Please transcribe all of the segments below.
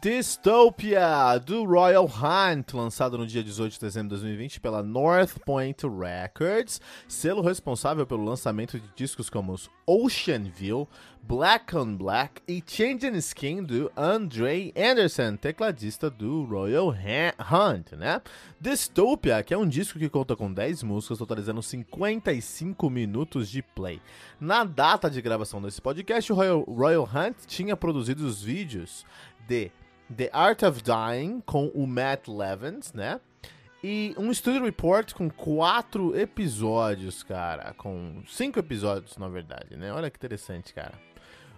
Dystopia, do Royal Hunt, lançado no dia 18 de dezembro de 2020 pela North Point Records, selo responsável pelo lançamento de discos como os Ocean View, Black on Black e Changing Skin do Andre Anderson, tecladista do Royal Hunt, né? Dystopia, que é um disco que conta com 10 músicas, totalizando 55 minutos de play. Na data de gravação desse podcast, o Royal, Royal Hunt tinha produzido os vídeos de The Art of Dying com o Matt Levens, né? E um Studio Report com quatro episódios, cara. Com cinco episódios, na verdade, né? Olha que interessante, cara.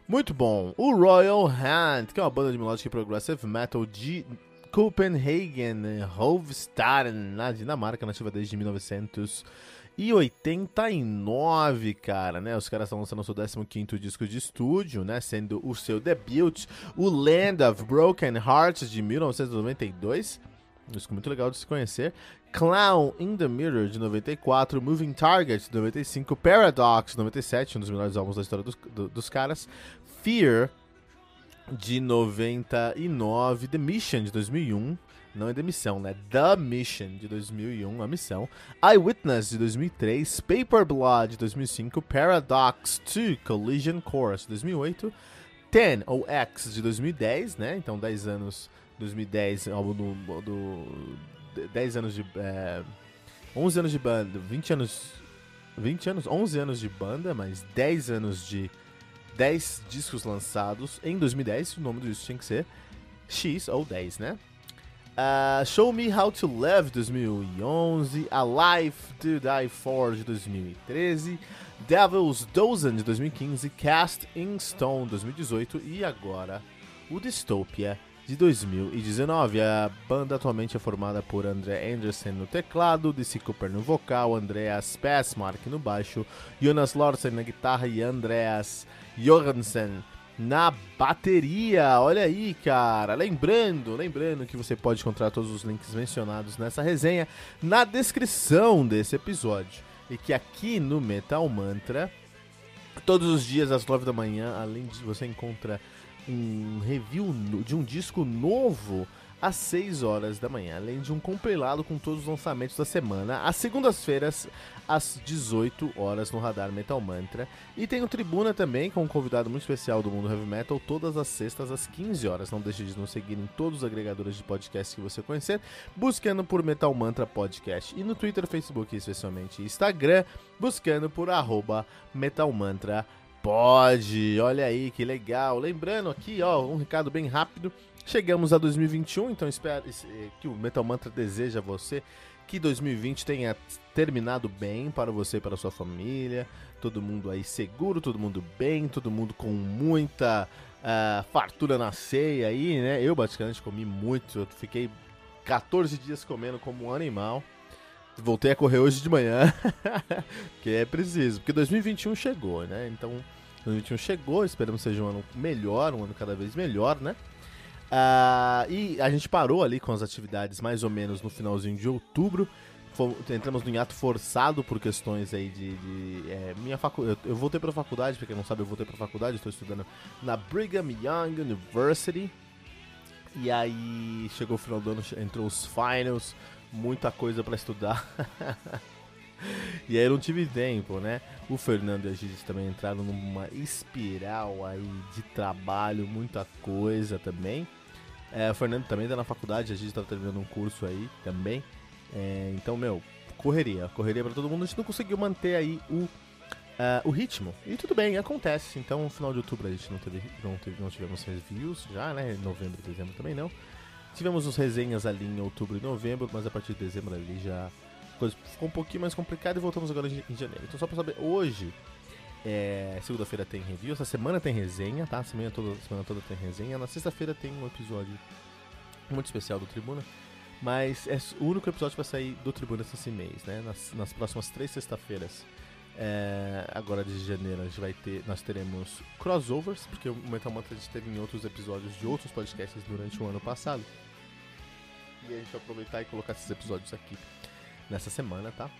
Muito bom. O Royal Hand, que é uma banda de melodic progressive metal de Copenhagen, Hovstaden, na Dinamarca, nativa desde 1900 e 89, cara, né? Os caras estão lançando o seu 15 disco de estúdio, né? Sendo o seu debut, o Land of Broken Hearts, de 1992. Um disco muito legal de se conhecer. Clown in the Mirror, de 94. Moving Target, de 95. Paradox, de 97, um dos melhores álbuns da história dos, do, dos caras. Fear, de 99. The Mission, de 2001 não é demissão, né? The Mission de 2001, a missão. Eyewitness de 2003, Paper Blood de 2005, Paradox 2 Collision Course de 2008, 10 ou X de 2010, né? Então 10 anos, 2010, álbum do, do 10 anos de é, 11 anos de banda, 20 anos 20 anos, 11 anos de banda, mas 10 anos de 10 discos lançados em 2010, o nome do disco tinha que ser X ou 10, né? Uh, Show Me How to Love 2011, A Life to Die For de 2013, Devil's Dozen de 2015, Cast in Stone 2018 e agora o Dystopia de 2019. A banda atualmente é formada por André Anderson no teclado, DC Cooper no vocal, Andreas Passmark no baixo, Jonas Lorsen na guitarra e Andreas Johansen na bateria. Olha aí, cara. Lembrando, lembrando que você pode encontrar todos os links mencionados nessa resenha na descrição desse episódio. E que aqui no Metal Mantra, todos os dias às 9 da manhã, além de você encontra um review de um disco novo às 6 horas da manhã, além de um compilado com todos os lançamentos da semana, às segundas-feiras, às 18 horas no Radar Metal Mantra. E tem o Tribuna também, com um convidado muito especial do mundo heavy metal, todas as sextas às 15 horas. Não deixe de nos seguir em todos os agregadores de podcast que você conhecer, buscando por Metal Mantra Podcast. E no Twitter, Facebook especialmente Instagram, buscando por arroba Metal Mantra Pode, olha aí que legal. Lembrando aqui, ó, um recado bem rápido. Chegamos a 2021, então espero que o Metal Mantra deseja a você que 2020 tenha terminado bem para você e para sua família. Todo mundo aí seguro, todo mundo bem, todo mundo com muita uh, fartura na ceia aí, né? Eu basicamente comi muito, eu fiquei 14 dias comendo como um animal. Voltei a correr hoje de manhã, que é preciso, porque 2021 chegou, né? Então, 2021 chegou, esperamos que seja um ano melhor, um ano cada vez melhor, né? Uh, e a gente parou ali com as atividades mais ou menos no finalzinho de outubro. Fomos, entramos no hiato forçado por questões aí de. de é, minha facu eu, eu voltei pra faculdade, pra quem não sabe, eu voltei pra faculdade, estou estudando na Brigham Young University. E aí chegou o final do ano, entrou os finals, muita coisa para estudar. e aí eu não tive tempo, né? O Fernando e a Gigi também entraram numa espiral aí de trabalho, muita coisa também. É, o Fernando também tá na faculdade, a gente tá terminando um curso aí também. É, então, meu, correria, correria para todo mundo. A gente não conseguiu manter aí o, uh, o ritmo. E tudo bem, acontece. Então, no final de outubro a gente não, teve, não, teve, não tivemos reviews já, né? Novembro dezembro também não. Tivemos os resenhas ali em outubro e novembro, mas a partir de dezembro ali já coisa ficou um pouquinho mais complicada e voltamos agora em janeiro. Então, só pra saber, hoje é, Segunda-feira tem review, essa semana tem resenha, tá? Semana toda, semana toda tem resenha. Na sexta-feira tem um episódio muito especial do Tribuna. Mas é o único episódio que vai sair do Tribuna esse mês, né? Nas, nas próximas três sexta-feiras. É, agora de janeiro a gente vai ter, nós teremos crossovers, porque o Metal Mantra a gente teve em outros episódios de outros podcasts durante o ano passado. E a gente vai aproveitar e colocar esses episódios aqui nessa semana, tá?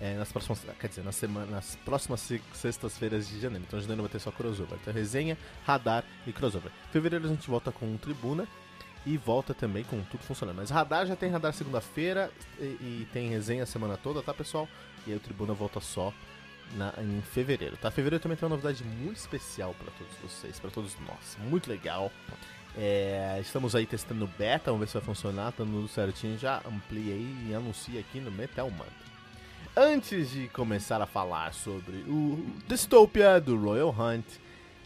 É, nas próximas, quer dizer, na semana, nas próximas sextas-feiras de janeiro. Então janeiro vai ter só crossover. Então resenha, radar e crossover. Fevereiro a gente volta com tribuna e volta também com tudo funcionando. Mas radar já tem radar segunda-feira e, e, tem resenha a semana toda, tá pessoal? E aí o tribuna volta só na, em fevereiro, tá? Fevereiro também tem uma novidade muito especial para todos vocês, para todos nós. Muito legal. É, estamos aí testando beta, vamos ver se vai funcionar, tá tudo certinho. Já ampliei e anunciei aqui no Metal Mantra. Antes de começar a falar sobre o Dystopia do Royal Hunt,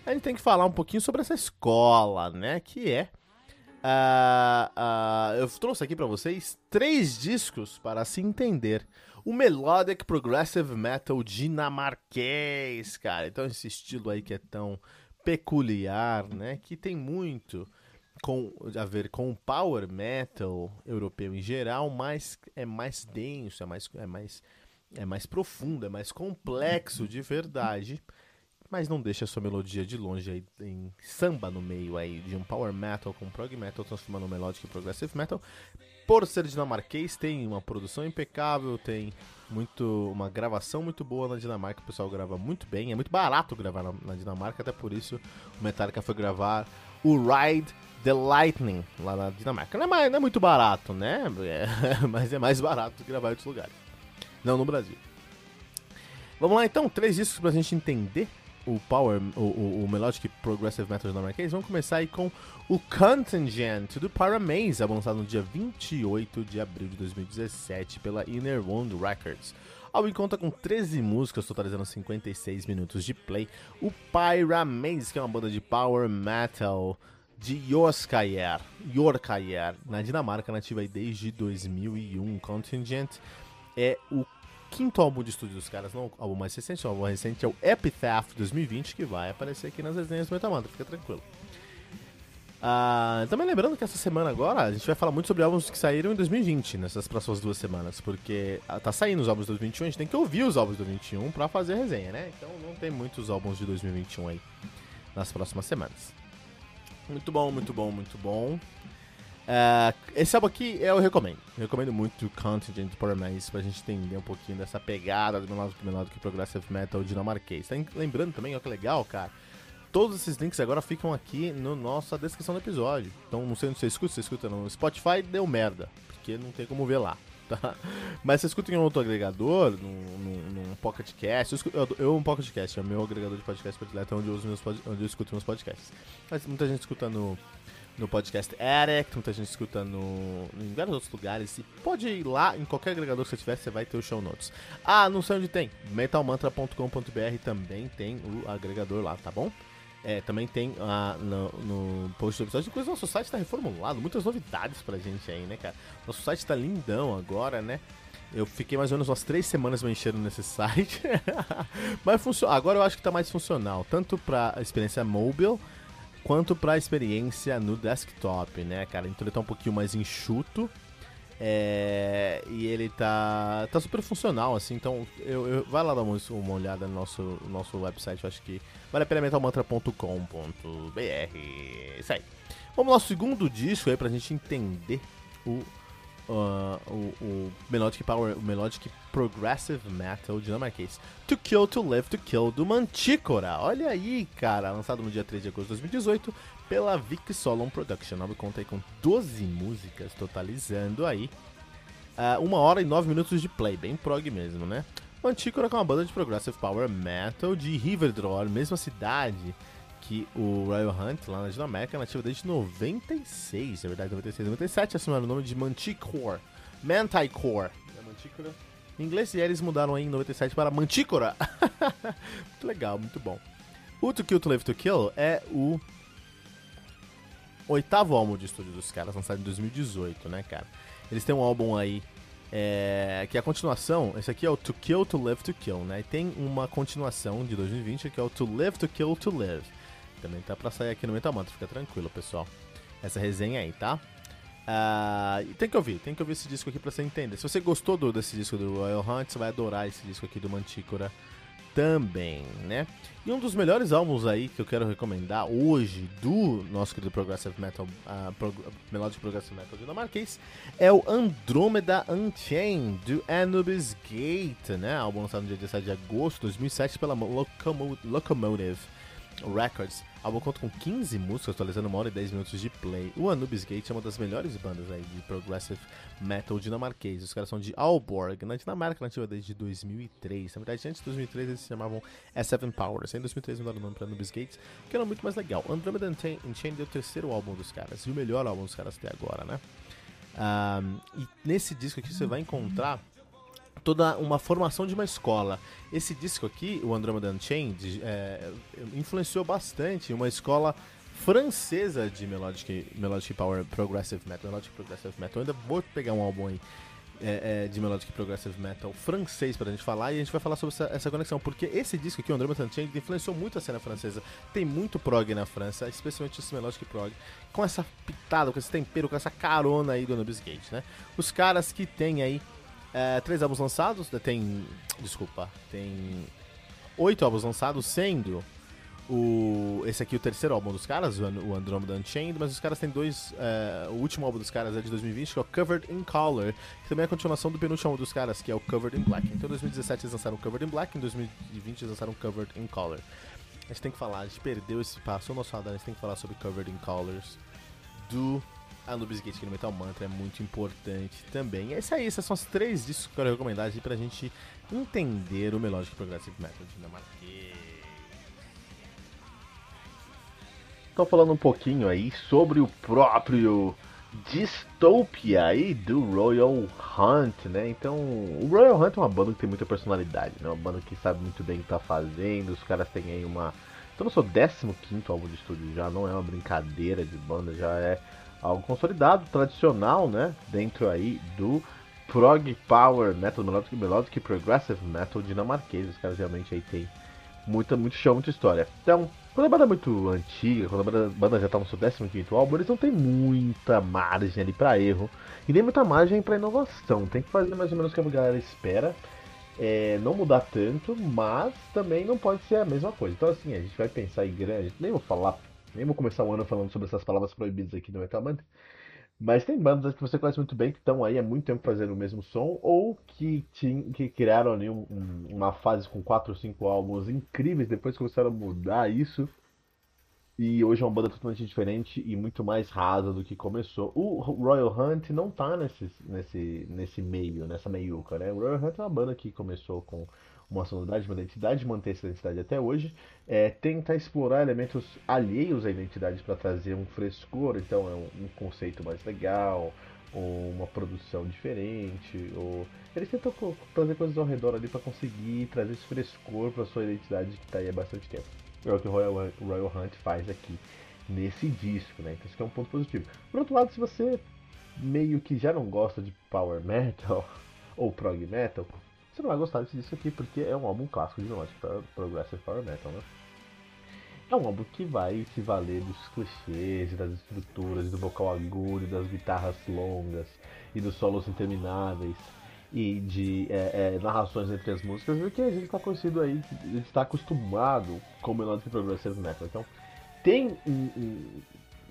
a gente tem que falar um pouquinho sobre essa escola, né? Que é. Uh, uh, eu trouxe aqui para vocês três discos para se entender. O Melodic Progressive Metal dinamarquês, cara. Então, esse estilo aí que é tão peculiar, né? Que tem muito com, a ver com o power metal europeu em geral, mas é mais denso, é mais, é mais é mais profundo, é mais complexo de verdade, mas não deixa sua melodia de longe aí em samba no meio aí de um power metal com prog metal transformando melodic e progressive metal. Por ser dinamarquês, tem uma produção impecável, tem muito uma gravação muito boa na Dinamarca, o pessoal grava muito bem, é muito barato gravar na, na Dinamarca, até por isso o Metallica foi gravar o Ride the Lightning lá na Dinamarca. Não é, não é muito barato, né? É, mas é mais barato gravar em outros lugares. Não no Brasil. Vamos lá então, três discos pra gente entender o Power, o, o, o Melodic Progressive Metal dinamarquês. Vamos começar aí com o Contingent do Paramaze, lançado no dia 28 de abril de 2017 pela Inner Wound Records. O álbum conta com 13 músicas, totalizando 56 minutos de play. O Pyramaze, que é uma banda de power metal de Jorskajer, Jorkajer, na Dinamarca, nativa desde 2001. Contingent é o quinto álbum de estúdio dos caras, não o álbum mais recente, o álbum recente é o Epitaph 2020, que vai aparecer aqui nas resenhas do Metamantra, fica tranquilo. Ah, também lembrando que essa semana agora a gente vai falar muito sobre álbuns que saíram em 2020, nessas próximas duas semanas, porque ah, tá saindo os álbuns de 2021, a gente tem que ouvir os álbuns de 2021 pra fazer a resenha, né? Então não tem muitos álbuns de 2021 aí nas próximas semanas. Muito bom, muito bom, muito bom. Uh, esse álbum aqui eu recomendo. Eu recomendo muito Contingent Mais pra gente entender um pouquinho dessa pegada do do que Progressive Metal dinamarquês. Tá lembrando também, ó que legal, cara. Todos esses links agora ficam aqui na nossa descrição do episódio. Então não sei onde você escuta, você escuta no Spotify, deu merda, porque não tem como ver lá. Tá? Mas você escuta em um outro agregador, num, num, num Pocket Cast. Eu, escuto, eu, eu um Pocket Cast, é o meu agregador de podcast predileto, é onde meus, onde eu escuto meus podcasts. Mas muita gente escuta no no podcast Eric, muita gente escuta no, em vários outros lugares. E pode ir lá, em qualquer agregador que você tiver, você vai ter o show notes. Ah, não sei onde tem. metalmantra.com.br também tem o agregador lá, tá bom? É, também tem ah, no, no post do episódio. Inclusive, nosso site está reformulado, muitas novidades pra gente aí, né, cara? Nosso site tá lindão agora, né? Eu fiquei mais ou menos umas três semanas me enchendo nesse site. Mas funciona. Agora eu acho que tá mais funcional, tanto pra experiência mobile quanto para a experiência no desktop, né, cara? Então ele tá um pouquinho mais enxuto. É, e ele tá, tá super funcional, assim, então eu, eu vai lá dar uma, uma olhada no nosso, nosso website, eu acho que vale a pena metalmantra.com.br. Isso aí. Vamos ao segundo disco aí pra gente entender o uh, o, o, Melodic Power, o Melodic Progressive Metal dinamarquês. To Kill, To Live, To Kill, do Manticora. Olha aí, cara, lançado no dia 3 de agosto de 2018 pela Vic Solon Production. O conta aí com 12 músicas, totalizando aí uh, uma hora e 9 minutos de play, bem prog mesmo, né? Manticora é uma banda de Progressive Power Metal de Riverdor, mesma cidade que o Royal Hunt, lá na Dinamarca, é nativa desde 96, é verdade, 96, 97, assumiram o nome de Manticore. Manticore. É Manticora. Em inglês, e eles mudaram aí em 97 para Manticora. muito legal, muito bom. O To Kill To Live To Kill é o oitavo álbum de estúdio dos caras, lançado em 2018, né, cara? Eles têm um álbum aí é, que é a continuação, esse aqui é o To Kill To Live To Kill, né? E tem uma continuação de 2020 que é o To Live To Kill To Live. Também tá pra sair aqui no Metamantra, fica tranquilo, pessoal. Essa resenha aí, tá? Uh, tem que ouvir, tem que ouvir esse disco aqui pra você entender. Se você gostou do, desse disco do Royal Hunt, você vai adorar esse disco aqui do Mantícora também, né? E um dos melhores álbuns aí que eu quero recomendar hoje do nosso querido Progressive Metal, uh, Pro, Melodic Progressive Metal dinamarquês é o Andromeda Unchained do Anubis Gate, né? Álbum lançado no dia 17 de agosto de 2007 pela Locomo Locomotive Records. O álbum conta com 15 músicas, atualizando uma hora e 10 minutos de play. O Anubis Gate é uma das melhores bandas aí de progressive metal dinamarquês. Os caras são de Aalborg, na Dinamarca, nativa desde 2003. Na verdade, antes de 2003 eles se chamavam S7 Powers. Em 2003 mudaram o nome para Anubis Gates, que era muito mais legal. Andromeda Unchained é o terceiro álbum dos caras, e o melhor álbum dos caras até agora, né? Um, e nesse disco aqui você vai encontrar toda uma formação de uma escola. Esse disco aqui, o Andromeda Unchained, é, influenciou bastante uma escola francesa de Melodic, Melodic Power Progressive Metal, Melodic Progressive Metal. Eu ainda vou pegar um álbum aí é, é, de Melodic Progressive Metal francês pra gente falar e a gente vai falar sobre essa, essa conexão, porque esse disco aqui, o Andromeda Unchained, influenciou muito a cena francesa. Tem muito prog na França, especialmente esse Melodic Prog, com essa pitada, com esse tempero, com essa carona aí do Anubis Gate, né? Os caras que tem aí é, três álbuns lançados, tem. Desculpa, tem oito álbuns lançados, sendo o, esse aqui o terceiro álbum dos caras, o Andromeda Unchained, mas os caras têm dois. É, o último álbum dos caras é de 2020, que é o Covered in Color, que também é a continuação do penúltimo álbum dos caras, que é o Covered in Black. Então em 2017 eles lançaram Covered in Black, em 2020 eles lançaram Covered in Color. A gente tem que falar, a gente perdeu esse passo, o nosso radar, a gente tem que falar sobre Covered in Colors do Anubis Gate aqui no Metal Mantra é muito importante também. E é isso aí, esses são os três discos que eu quero recomendar aqui pra gente entender o Melodic Progressive Metal. Então falando um pouquinho aí sobre o próprio Dystopia aí do Royal Hunt, né? Então, o Royal Hunt é uma banda que tem muita personalidade, né? Uma banda que sabe muito bem o que tá fazendo, os caras têm aí uma... Então, no seu 15 álbum de estúdio já não é uma brincadeira de banda, já é algo consolidado, tradicional, né? Dentro aí do prog power metal melodic, melodic progressive metal dinamarquês. Os caras realmente aí tem muita, muito chão, muita história. Então, quando a banda é muito antiga, quando a banda já tá no seu 15 álbum, eles não tem muita margem ali para erro e nem muita margem para inovação. Tem que fazer mais ou menos o que a galera espera. É, não mudar tanto, mas também não pode ser a mesma coisa. Então, assim, a gente vai pensar em grande. Nem vou falar nem vou começar o ano falando sobre essas palavras proibidas aqui no Metal Mantra. Mas tem bandas que você conhece muito bem que estão aí há muito tempo fazendo o mesmo som ou que, que criaram ali um, um, uma fase com 4 ou 5 álbuns incríveis, depois começaram a mudar isso. E hoje é uma banda totalmente diferente e muito mais rasa do que começou. O Royal Hunt não tá nesse, nesse, nesse meio, nessa meiuca, né? O Royal Hunt é uma banda que começou com uma sonoridade, uma identidade, manter essa identidade até hoje, é, tentar explorar elementos alheios à identidade para trazer um frescor, então é um, um, conceito mais legal, ou uma produção diferente, ou eles tentam trazer coisas ao redor ali para conseguir trazer esse frescor para sua identidade que está aí há bastante tempo. É o que o Royal, Royal Hunt faz aqui nesse disco, né? Então isso é um ponto positivo. Por outro lado, se você meio que já não gosta de power metal ou prog metal, você não vai gostar disco aqui, porque é um álbum clássico de melodic progressive power metal, né? É um álbum que vai se valer dos clichês, das estruturas, do vocal agudo, das guitarras longas e dos solos intermináveis e de é, é, narrações entre as músicas, porque a gente está conhecido aí, está acostumado com melodic progressive metal. Então tem um, um,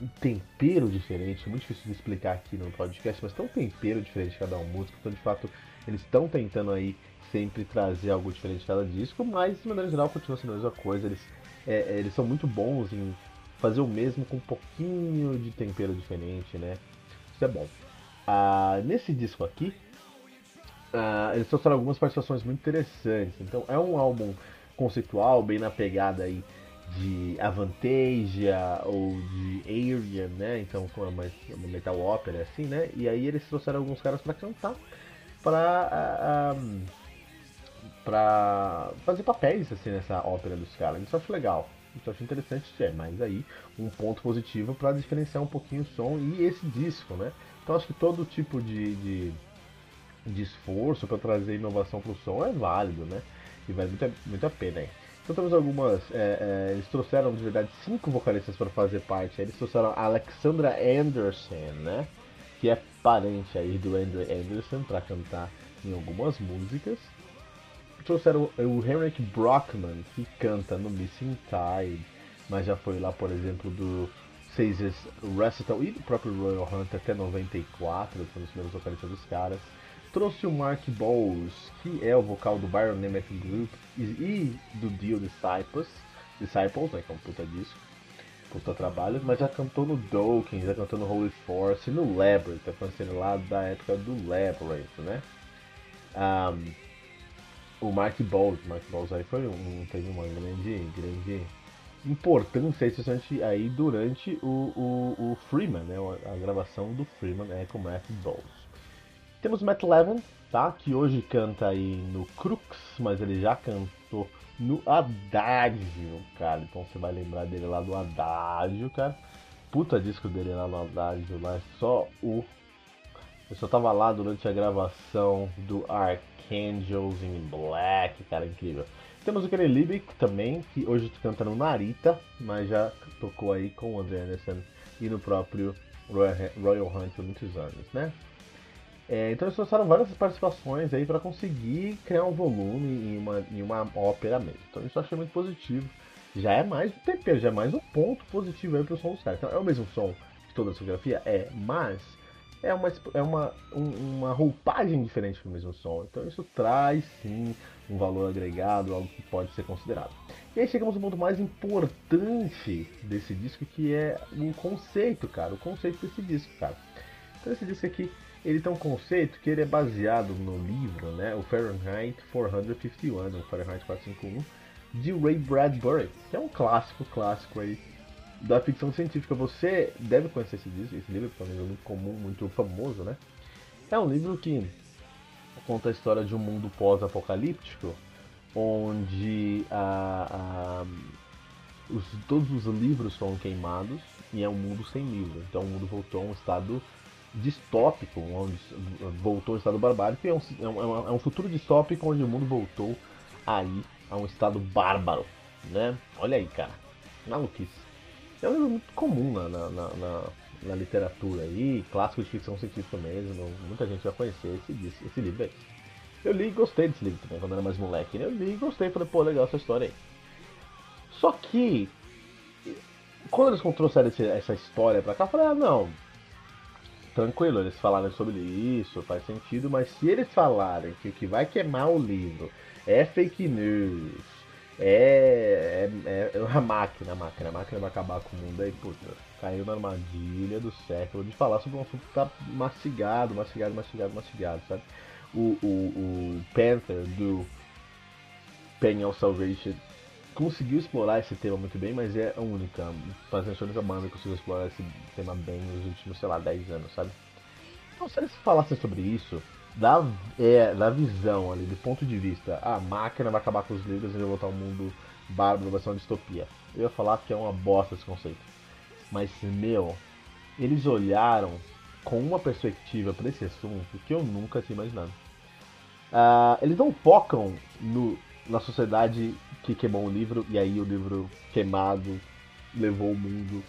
um, tempero diferente, muito difícil de explicar aqui no podcast, mas tem um tempero diferente de cada uma música, então de fato eles estão tentando aí sempre trazer algo diferente cada disco, mas de maneira geral continua sendo a mesma coisa. Eles, é, é, eles são muito bons em fazer o mesmo com um pouquinho de tempero diferente, né? Isso é bom. Ah, nesse disco aqui, ah, eles trouxeram algumas participações muito interessantes. Então é um álbum conceitual, bem na pegada aí de Avantasia ou de Arian, né? Então foi uma, uma metal ópera assim, né? E aí eles trouxeram alguns caras para cantar, pra fazer papéis assim nessa ópera dos caras. Isso eu acho legal. Isso eu acho interessante, é, mas aí um ponto positivo para diferenciar um pouquinho o som e esse disco, né? Então acho que todo tipo de, de, de esforço para trazer inovação para o som é válido, né? E vale muito, muito a pena aí. Então temos algumas. É, é, eles trouxeram de verdade cinco vocalistas para fazer parte. Eles trouxeram a Alexandra Anderson, né? que é parente aí do Andrew Anderson para cantar em algumas músicas. Trouxeram o Henrik Brockman, que canta no Missing Tide, mas já foi lá, por exemplo, do Caesar's Recital e do próprio Royal Hunt até 94, foi um dos primeiros vocalistas dos caras. Trouxe o Mark Bowles, que é o vocal do Byron Nemeth Group e, do Dio Disciples, Disciples, né, que é um puta disco, puta trabalho, mas já cantou no Dawkins, já cantou no Holy Force no Labyrinth, tá conhecendo lá da época do Labyrinth, né? Um, o Mark Bowles, Mark Bowles aí foi um, teve uma grande, grande importância, especialmente aí durante o, o, o Freeman, né? A gravação do Freeman é com Matt Bowles. Temos Matt Levin, tá? Que hoje canta aí no Crux, mas ele já cantou no Adágio, cara. Então você vai lembrar dele lá do Adágio, cara. Puta disco dele lá no Adágio, lá é só o. Eu só tava lá durante a gravação do Archangels in Black, cara, incrível. Temos o Kenny também, que hoje tá cantando Narita, mas já tocou aí com o André Anderson e no próprio Royal Hunt por muitos anos, né? É, então eles trouxeram várias participações aí para conseguir criar um volume em uma, em uma ópera mesmo. Então isso eu achei muito positivo. Já é mais um tempero, já é mais um ponto positivo aí pro som dos caras. Então é o mesmo som de toda a fotografia? É, mas é uma, é uma, um, uma roupagem diferente pro mesmo som. Então isso traz sim um valor agregado, algo que pode ser considerado. E aí chegamos no ponto mais importante desse disco, que é o conceito, cara. O conceito desse disco, cara. Então esse disco aqui, ele tem um conceito que ele é baseado no livro, né? O Fahrenheit 451, o Fahrenheit 451, de Ray Bradbury, que é um clássico, clássico aí da ficção científica. Você deve conhecer esse, livro, esse livro, é um livro muito comum, muito famoso, né? É um livro que conta a história de um mundo pós-apocalíptico, onde a, a, os, todos os livros foram queimados e é um mundo sem livro. Então o mundo voltou a um estado distópico, onde voltou ao estado barbárico, e é um, é, um, é um futuro distópico onde o mundo voltou aí a um estado bárbaro, né? Olha aí, cara, maluquice. É um livro muito comum na, na, na, na literatura aí, clássico de ficção científica mesmo, muita gente vai conhecer esse, esse livro aí. Eu li e gostei desse livro também, quando era mais moleque, né? Eu li e gostei, falei, pô, legal essa história aí. Só que, quando eles trouxeram essa história pra cá, eu falei, ah, não, tranquilo, eles falaram sobre isso, faz sentido, mas se eles falarem que o que vai queimar o livro é fake news, é, é, é a máquina, a máquina, a máquina vai acabar com o mundo aí, puta, caiu na armadilha do século de falar sobre um assunto que tá mastigado, mastigado, mastigado, mastigado, sabe? O, o, o Panther do Penal Salvation conseguiu explorar esse tema muito bem, mas é a única, basicamente a única banda que conseguiu explorar esse tema bem nos últimos, sei lá, 10 anos, sabe? Então, se eles falassem sobre isso, da, é, da visão ali, do ponto de vista, a máquina vai acabar com os livros e vai voltar ao mundo bárbaro, vai ser uma distopia. Eu ia falar que é uma bosta esse conceito. Mas, meu, eles olharam com uma perspectiva para esse assunto que eu nunca tinha imaginado. Uh, eles não focam no, na sociedade que queimou o livro e aí o livro queimado levou o mundo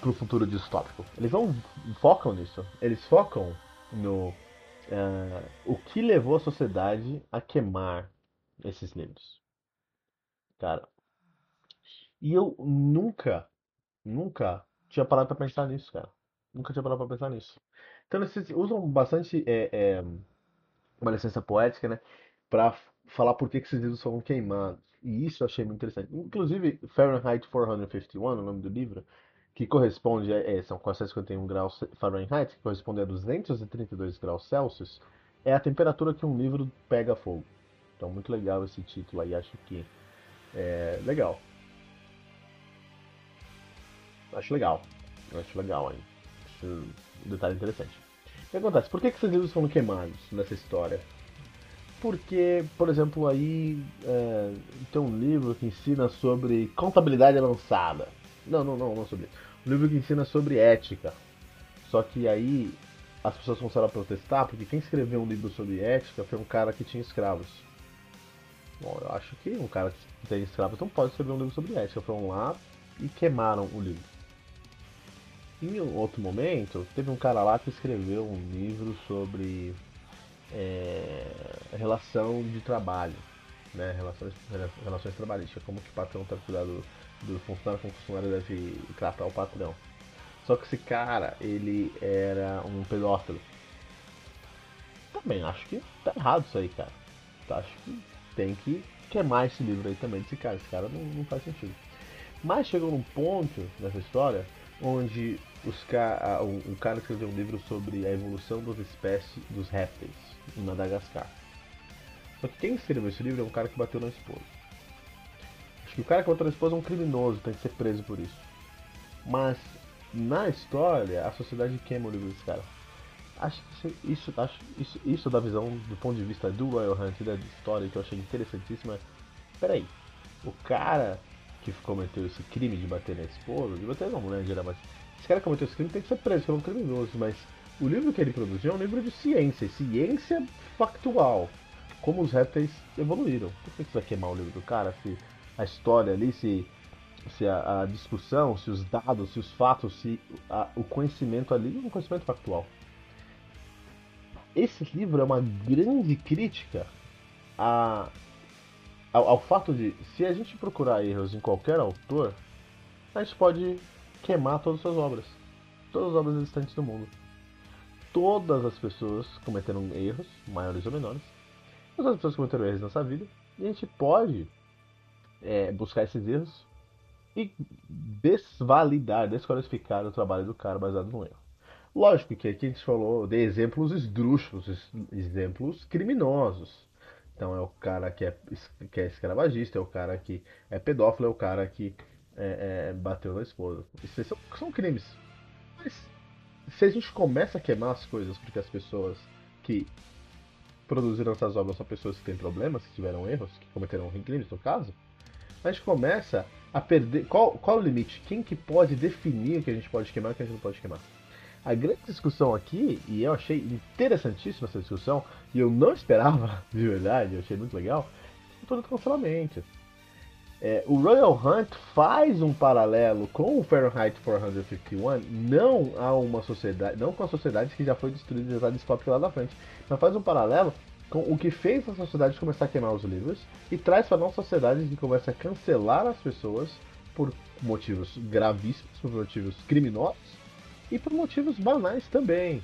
para o futuro distópico. Eles não focam nisso. Eles focam no uh, o que levou a sociedade a queimar esses livros. Cara. E eu nunca, nunca tinha parado para pensar nisso, cara. Nunca tinha parado para pensar nisso. Então eles usam bastante é, é, uma licença poética, né? Pra falar por que, esses livros foram queimados. E isso eu achei muito interessante. Inclusive, Fahrenheit 451, o nome do livro, que corresponde a, é, são 451 graus Fahrenheit, que corresponde a 232 graus Celsius, é a temperatura que um livro pega fogo. Então, muito legal esse título aí, acho que é legal. Acho legal. Acho legal aí. Acho um detalhe interessante. O que acontece? Por que esses livros foram queimados nessa história? Porque, por exemplo, aí é, tem um livro que ensina sobre contabilidade avançada. Não, não, não, não sobre isso. Um livro que ensina sobre ética. Só que aí as pessoas começaram a protestar porque quem escreveu um livro sobre ética foi um cara que tinha escravos. Bom, eu acho que um cara que tem escravos não pode escrever um livro sobre ética. Foram lá e queimaram o livro. Em outro momento, teve um cara lá que escreveu um livro sobre é, relação de trabalho, né? Relações, relações trabalhistas, como que o patrão está cuidando do funcionário, como o funcionário deve tratar o patrão. Só que esse cara, ele era um pedófilo. Também acho que tá errado isso aí, cara. Acho que tem que queimar esse livro aí também desse cara. Esse cara não, não faz sentido. Mas chegou num ponto nessa história onde os ca... um, cara escreveu um livro sobre a evolução das espécies dos répteis em Madagascar. Só que quem escreveu esse livro é um cara que bateu na esposa. Acho que o cara que bateu na esposa é um criminoso, tem que ser preso por isso. Mas na história, a sociedade queima o livro desse cara. Acho que isso, acho, isso, isso da visão do ponto de vista do Royal Hunt e da história que eu achei interessantíssima é. Peraí, o cara que cometeu esse crime de bater na esposa, de bater na mulher geral, mas esse cara que cometeu esse crime tem que ser preso, que é um criminoso, mas o livro que ele produziu é um livro de ciência, ciência factual, como os répteis evoluíram. Por que você vai queimar o livro do cara se a história ali, se, se a, a discussão, se os dados, se os fatos, se a, o conhecimento ali é um conhecimento factual? Esse livro é uma grande crítica a, ao, ao fato de, se a gente procurar erros em qualquer autor, a gente pode queimar todas as suas obras. Todas as obras existentes do mundo. Todas as pessoas cometeram erros, maiores ou menores. Todas as pessoas cometeram erros nessa vida. E a gente pode é, buscar esses erros e desvalidar, desqualificar o trabalho do cara baseado no erro. Lógico que aqui a gente falou de exemplos esdrúxulos, exemplos criminosos. Então é o cara que é, que é escravagista, é o cara que é pedófilo, é o cara que é, é, bateu na esposa. Isso são, são crimes. Mas se a gente começa a queimar as coisas porque as pessoas que produziram essas obras são pessoas que têm problemas, que tiveram erros, que cometeram crimes no caso, a gente começa a perder. Qual, qual o limite? Quem que pode definir o que a gente pode queimar e o que a gente não pode queimar? A grande discussão aqui, e eu achei interessantíssima essa discussão, e eu não esperava, de verdade, eu achei muito legal, é todo o cancelamento. É, o Royal Hunt faz um paralelo com o Fahrenheit 451, não a uma sociedade, não com a sociedade que já foi destruída e já distópica lá da frente, mas faz um paralelo com o que fez a sociedade começar a queimar os livros e traz para a nossa sociedade que começa a cancelar as pessoas por motivos gravíssimos, por motivos criminosos e por motivos banais também.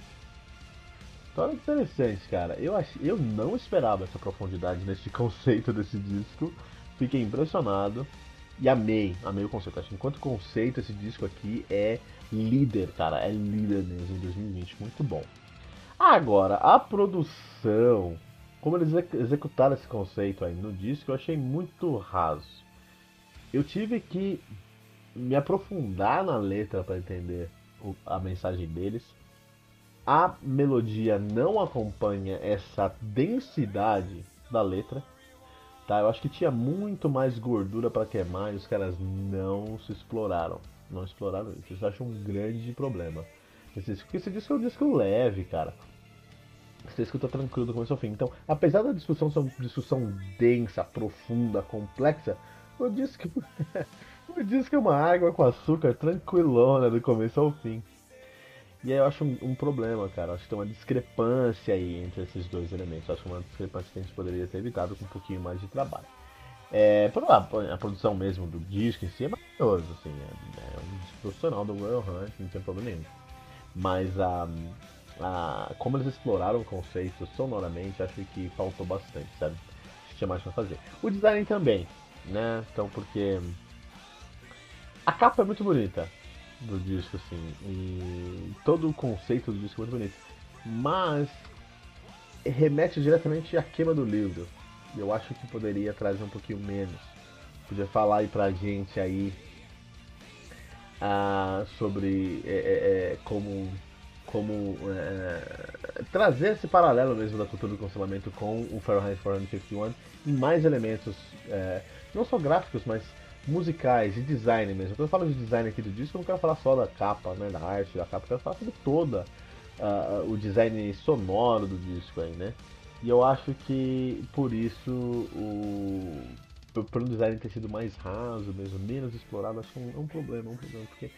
Então que interessante, cara. Eu, ach... eu não esperava essa profundidade nesse conceito desse disco. Fiquei impressionado e amei, amei o conceito. Acho que enquanto conceito, esse disco aqui é líder, cara. É líder mesmo em 2020. Muito bom. Agora, a produção. Como eles executaram esse conceito aí no disco, eu achei muito raso. Eu tive que me aprofundar na letra para entender a mensagem deles. A melodia não acompanha essa densidade da letra. Tá? Eu acho que tinha muito mais gordura para queimar e os caras não se exploraram. Não exploraram isso. Isso eu acho um grande problema. Esse disco, esse disco é um disco leve, cara. Você escuta tranquilo do começo ao fim. Então, apesar da discussão ser uma discussão densa, profunda, complexa, o disco diz que é uma água com açúcar tranquilona do começo ao fim. E aí eu acho um, um, problema, cara. Acho que tem uma discrepância aí entre esses dois elementos. Acho que uma discrepância que a gente poderia ter evitado com um pouquinho mais de trabalho. É, a, a produção mesmo do disco em si é maravilhoso, assim. É, é um disco profissional do Royal Hunt, não tem problema nenhum. Mas a, a, como eles exploraram o conceito sonoramente, acho que faltou bastante, sabe? Acho que tinha mais pra fazer. O design também, né? Então, porque a capa é muito bonita do disco, assim. E todo o conceito do disco é muito bonito. Mas remete diretamente à queima do livro. Eu acho que poderia trazer um pouquinho menos. Podia falar aí pra gente aí ah, sobre é, é, é como, como é, trazer esse paralelo mesmo da cultura do cancelamento com o Fahrenheit 451 e mais elementos, é, não só gráficos, mas musicais, de design mesmo. Quando eu falo de design aqui do disco, eu não quero falar só da capa, né, da arte da capa, eu quero falar sobre toda uh, o design sonoro do disco aí, né? E eu acho que por isso o um design ter sido mais raso mesmo, menos explorado, acho que é um, é problema, é um problema, porque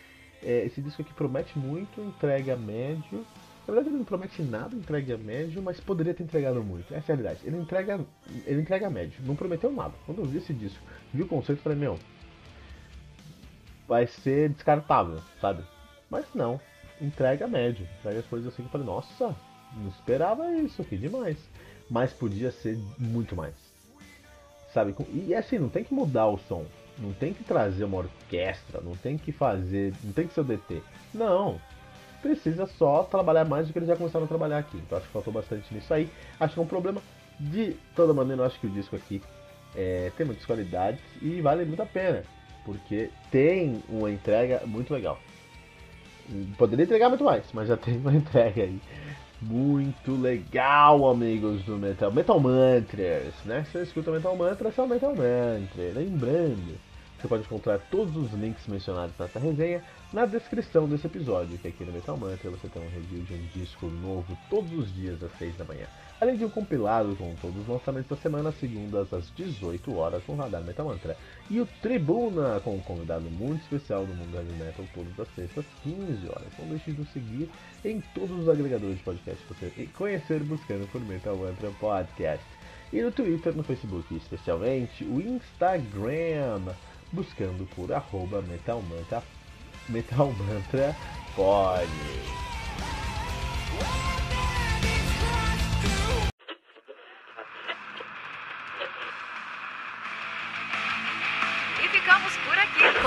é, esse disco aqui promete muito, entrega médio. Na verdade ele não promete nada, entrega médio, mas poderia ter entregado muito. Essa é a realidade. Ele entrega, ele entrega médio, não prometeu nada. Quando eu vi esse disco, vi o conceito, falei, meu, vai ser descartável, sabe? Mas não, entrega médio. Entrega as coisas assim que eu falei, nossa, não esperava isso, que demais. Mas podia ser muito mais. Sabe? E assim, não tem que mudar o som. Não tem que trazer uma orquestra, não tem que fazer, não tem que ser o DT. Não. Precisa só trabalhar mais do que eles já começaram a trabalhar aqui. Então acho que faltou bastante nisso aí. Acho que é um problema. De toda maneira, eu acho que o disco aqui é, tem muitas qualidades e vale muito a pena. Porque tem uma entrega muito legal. Poderia entregar muito mais, mas já tem uma entrega aí muito legal, amigos do Metal, Metal Mantras, né? Você escuta Metal Mantras, é o Metal Mantra. Lembrando, você pode encontrar todos os links mencionados nessa resenha na descrição desse episódio, que aqui no Metal Mantra você tem um review de um disco novo todos os dias às 6 da manhã. Além de um compilado com todos os lançamentos da semana, segundas às 18 horas com o Radar Metal Mantra. E o Tribuna, com um convidado muito especial do mundo heavy metal, todas as sextas, 15 horas. Não deixe de nos seguir em todos os agregadores de podcast que você conhecer buscando por Metal Mantra Podcast. E no Twitter, no Facebook, especialmente o Instagram, buscando por arroba Metal Mantra, Metal Mantra Pod.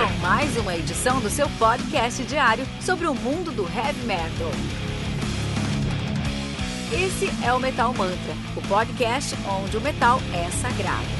com mais uma edição do seu podcast diário sobre o mundo do heavy metal. Esse é o Metal Mantra, o podcast onde o metal é sagrado.